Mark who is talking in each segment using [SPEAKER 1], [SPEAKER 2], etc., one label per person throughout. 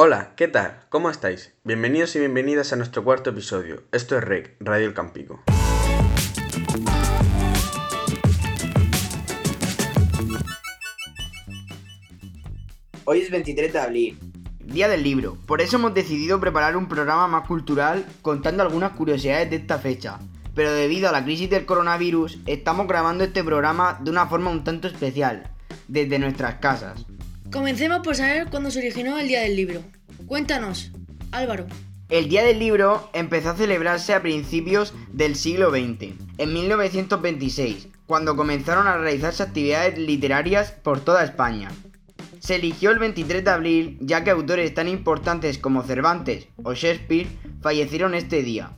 [SPEAKER 1] Hola, ¿qué tal? ¿Cómo estáis? Bienvenidos y bienvenidas a nuestro cuarto episodio. Esto es REC, Radio El Campico.
[SPEAKER 2] Hoy es 23 de abril, Día del Libro. Por eso hemos decidido preparar un programa más cultural contando algunas curiosidades de esta fecha. Pero debido a la crisis del coronavirus, estamos grabando este programa de una forma un tanto especial, desde nuestras casas.
[SPEAKER 3] Comencemos por saber cuándo se originó el Día del Libro. Cuéntanos, Álvaro.
[SPEAKER 2] El Día del Libro empezó a celebrarse a principios del siglo XX, en 1926, cuando comenzaron a realizarse actividades literarias por toda España. Se eligió el 23 de abril ya que autores tan importantes como Cervantes o Shakespeare fallecieron este día,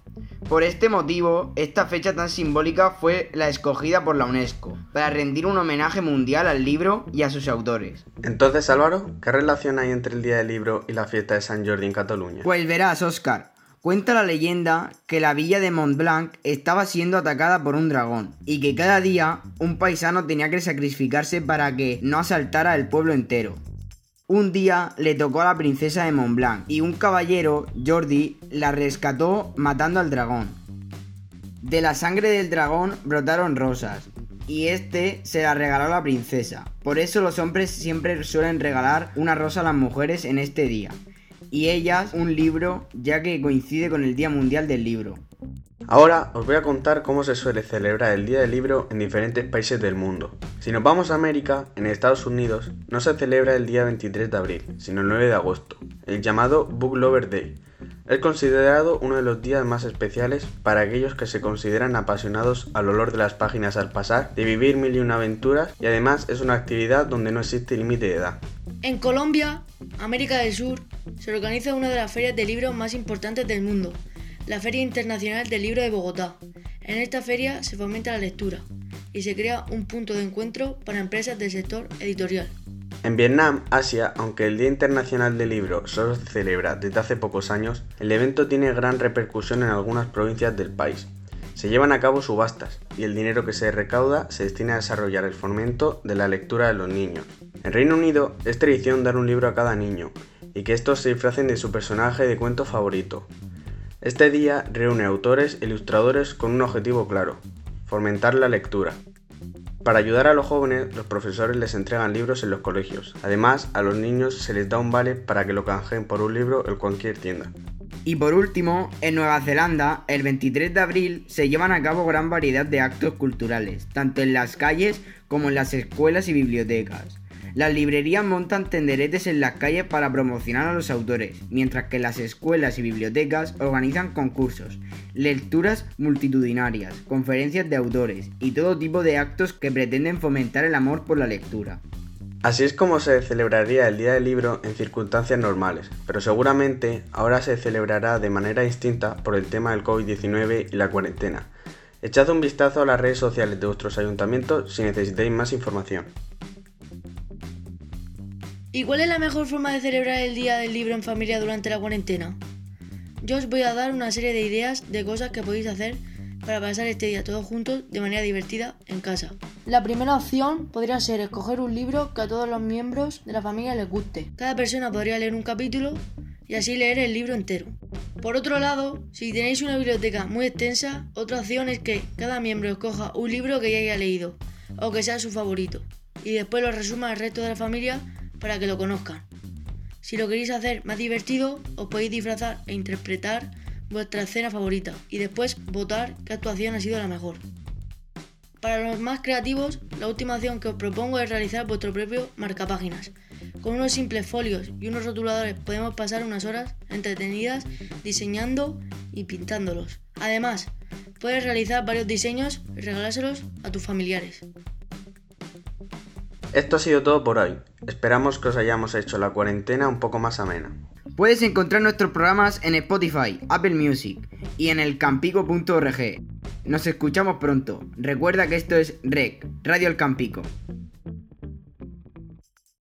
[SPEAKER 2] por este motivo, esta fecha tan simbólica fue la escogida por la UNESCO, para rendir un homenaje mundial al libro y a sus autores.
[SPEAKER 1] Entonces, Álvaro, ¿qué relación hay entre el Día del Libro y la fiesta de San Jordi en Cataluña?
[SPEAKER 2] Pues verás, Oscar. Cuenta la leyenda que la villa de Montblanc estaba siendo atacada por un dragón y que cada día un paisano tenía que sacrificarse para que no asaltara el pueblo entero. Un día le tocó a la princesa de Montblanc y un caballero, Jordi, la rescató matando al dragón. De la sangre del dragón brotaron rosas y este se la regaló a la princesa. Por eso los hombres siempre suelen regalar una rosa a las mujeres en este día y ellas un libro ya que coincide con el Día Mundial del Libro.
[SPEAKER 1] Ahora os voy a contar cómo se suele celebrar el Día del Libro en diferentes países del mundo. Si nos vamos a América, en Estados Unidos no se celebra el día 23 de abril, sino el 9 de agosto, el llamado Book Lover Day. Es considerado uno de los días más especiales para aquellos que se consideran apasionados al olor de las páginas al pasar, de vivir mil y una aventuras y además es una actividad donde no existe límite de edad.
[SPEAKER 3] En Colombia, América del Sur, se organiza una de las ferias de libros más importantes del mundo, la Feria Internacional del Libro de Bogotá. En esta feria se fomenta la lectura y se crea un punto de encuentro para empresas del sector editorial.
[SPEAKER 1] En Vietnam, Asia, aunque el Día Internacional del Libro solo se celebra desde hace pocos años, el evento tiene gran repercusión en algunas provincias del país. Se llevan a cabo subastas y el dinero que se recauda se destina a desarrollar el fomento de la lectura de los niños. En Reino Unido es tradición dar un libro a cada niño y que estos se disfracen de su personaje de cuento favorito. Este día reúne autores e ilustradores con un objetivo claro, fomentar la lectura. Para ayudar a los jóvenes, los profesores les entregan libros en los colegios. Además, a los niños se les da un vale para que lo canjeen por un libro en cualquier tienda.
[SPEAKER 2] Y por último, en Nueva Zelanda, el 23 de abril se llevan a cabo gran variedad de actos culturales, tanto en las calles como en las escuelas y bibliotecas. Las librerías montan tenderetes en las calles para promocionar a los autores, mientras que las escuelas y bibliotecas organizan concursos, lecturas multitudinarias, conferencias de autores y todo tipo de actos que pretenden fomentar el amor por la lectura.
[SPEAKER 1] Así es como se celebraría el Día del Libro en circunstancias normales, pero seguramente ahora se celebrará de manera distinta por el tema del COVID-19 y la cuarentena. Echad un vistazo a las redes sociales de vuestros ayuntamientos si necesitáis más información.
[SPEAKER 3] ¿Y cuál es la mejor forma de celebrar el Día del Libro en familia durante la cuarentena? Yo os voy a dar una serie de ideas de cosas que podéis hacer para pasar este día todos juntos de manera divertida en casa. La primera opción podría ser escoger un libro que a todos los miembros de la familia les guste. Cada persona podría leer un capítulo y así leer el libro entero. Por otro lado, si tenéis una biblioteca muy extensa, otra opción es que cada miembro escoja un libro que ya haya leído o que sea su favorito y después lo resuma al resto de la familia para que lo conozcan. Si lo queréis hacer más divertido, os podéis disfrazar e interpretar vuestra escena favorita y después votar qué actuación ha sido la mejor. Para los más creativos, la última opción que os propongo es realizar vuestro propio marcapáginas. Con unos simples folios y unos rotuladores podemos pasar unas horas entretenidas diseñando y pintándolos. Además, puedes realizar varios diseños y regalárselos a tus familiares.
[SPEAKER 1] Esto ha sido todo por hoy. Esperamos que os hayamos hecho la cuarentena un poco más amena.
[SPEAKER 2] Puedes encontrar nuestros programas en Spotify, Apple Music y en elcampico.org. Nos escuchamos pronto. Recuerda que esto es REC, Radio El Campico.